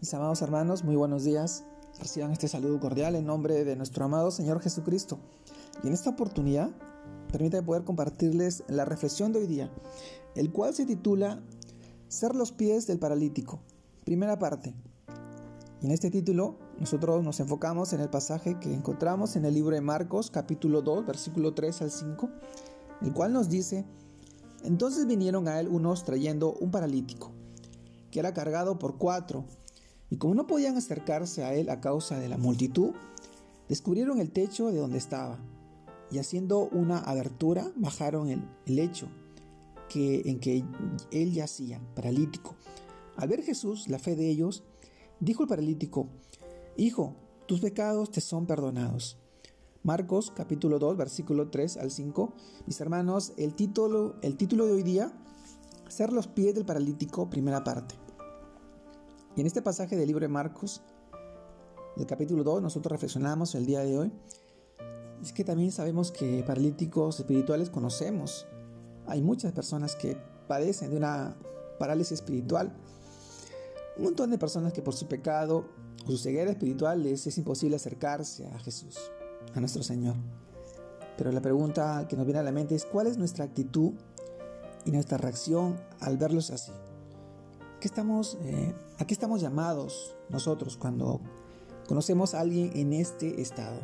Mis amados hermanos, muy buenos días. Reciban este saludo cordial en nombre de nuestro amado Señor Jesucristo. Y en esta oportunidad, permítanme poder compartirles la reflexión de hoy día, el cual se titula Ser los pies del paralítico. Primera parte. En este título nosotros nos enfocamos en el pasaje que encontramos en el libro de Marcos capítulo 2 versículo 3 al 5, el cual nos dice, entonces vinieron a él unos trayendo un paralítico, que era cargado por cuatro, y como no podían acercarse a él a causa de la multitud, descubrieron el techo de donde estaba, y haciendo una abertura bajaron el lecho que, en que él yacía, paralítico. Al ver Jesús la fe de ellos, dijo el paralítico, Hijo, tus pecados te son perdonados. Marcos capítulo 2 versículo 3 al 5. Mis hermanos, el título, el título de hoy día, Ser los pies del paralítico, primera parte. Y en este pasaje del libro de Marcos, del capítulo 2, nosotros reflexionamos el día de hoy. Es que también sabemos que paralíticos espirituales conocemos. Hay muchas personas que padecen de una parálisis espiritual. Un montón de personas que por su pecado o su ceguera espiritual les es imposible acercarse a Jesús, a nuestro Señor. Pero la pregunta que nos viene a la mente es cuál es nuestra actitud y nuestra reacción al verlos así. ¿Qué estamos, eh, ¿A qué estamos llamados nosotros cuando conocemos a alguien en este estado?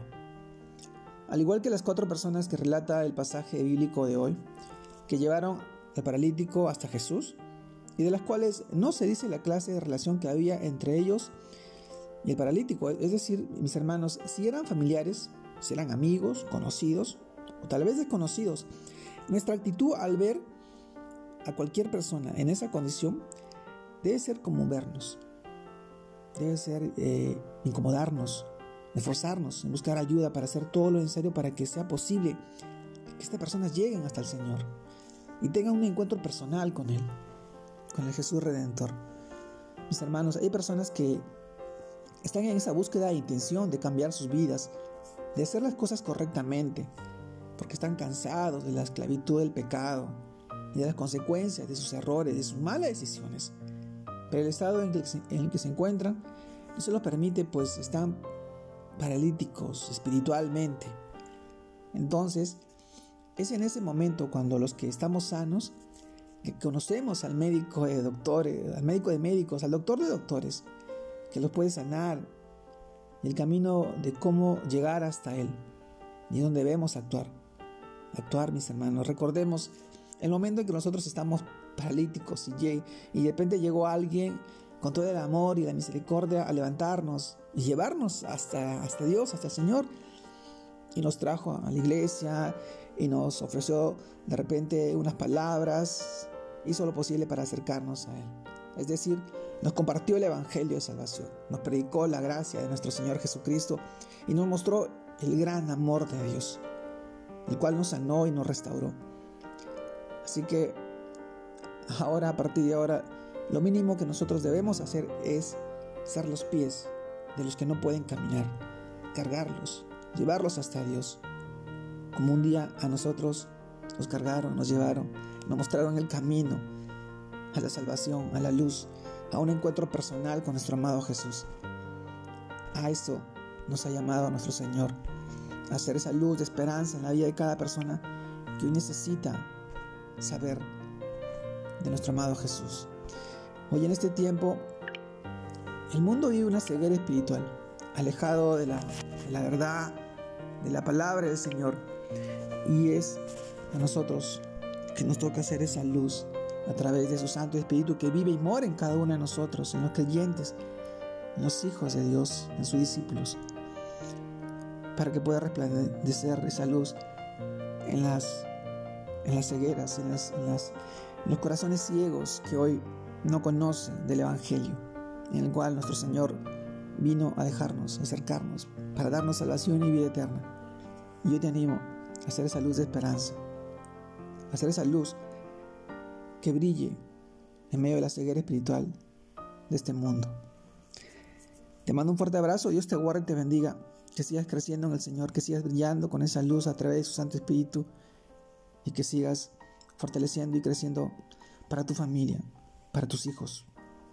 Al igual que las cuatro personas que relata el pasaje bíblico de hoy, que llevaron al paralítico hasta Jesús, y de las cuales no se dice la clase de relación que había entre ellos y el paralítico. Es decir, mis hermanos, si eran familiares, si eran amigos, conocidos, o tal vez desconocidos, nuestra actitud al ver a cualquier persona en esa condición debe ser como vernos, debe ser eh, incomodarnos, esforzarnos en buscar ayuda para hacer todo lo necesario para que sea posible que estas personas lleguen hasta el Señor y tengan un encuentro personal con Él, con el Jesús Redentor. Mis hermanos, hay personas que están en esa búsqueda e intención de cambiar sus vidas, de hacer las cosas correctamente, porque están cansados de la esclavitud del pecado y de las consecuencias de sus errores, de sus malas decisiones. El estado en, el que se encuentran no se los permite, pues están paralíticos espiritualmente. Entonces, es en ese momento cuando los que estamos sanos, que conocemos al médico de doctores, al médico de médicos, al doctor de doctores, que los puede sanar, el camino de cómo llegar hasta Él, y donde debemos actuar. Actuar, mis hermanos. Recordemos el momento en que nosotros estamos paralíticos y, y de repente llegó alguien con todo el amor y la misericordia a levantarnos y llevarnos hasta, hasta Dios, hasta el Señor. Y nos trajo a la iglesia y nos ofreció de repente unas palabras, hizo lo posible para acercarnos a Él. Es decir, nos compartió el Evangelio de Salvación, nos predicó la gracia de nuestro Señor Jesucristo y nos mostró el gran amor de Dios, el cual nos sanó y nos restauró. Así que ahora, a partir de ahora, lo mínimo que nosotros debemos hacer es ser los pies de los que no pueden caminar, cargarlos, llevarlos hasta Dios. Como un día a nosotros nos cargaron, nos llevaron, nos mostraron el camino a la salvación, a la luz, a un encuentro personal con nuestro amado Jesús. A eso nos ha llamado nuestro Señor, a hacer esa luz de esperanza en la vida de cada persona que hoy necesita saber de nuestro amado Jesús. Hoy en este tiempo, el mundo vive una ceguera espiritual, alejado de la, verdad, de la palabra del Señor. Y es a nosotros que nos toca hacer esa luz a través de su Santo Espíritu que vive y mora en cada uno de nosotros, en los creyentes, en los hijos de Dios, en sus discípulos, para que pueda resplandecer esa luz en las en las cegueras, en, los corazones ciegos que hoy no conocen del Evangelio, en el cual nuestro Señor vino a dejarnos, acercarnos, para darnos salvación y vida eterna. Y yo te animo a hacer esa luz de esperanza, a hacer esa luz que brille en medio de la ceguera espiritual de este mundo. Te mando un fuerte abrazo, Dios te guarde y te bendiga, que sigas creciendo en el Señor, que sigas brillando con esa luz a través de su Santo Espíritu y que sigas fortaleciendo y creciendo para tu familia, para tus hijos,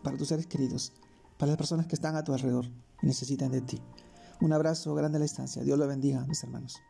para tus seres queridos, para las personas que están a tu alrededor y necesitan de ti. Un abrazo grande a la distancia. Dios lo bendiga, mis hermanos.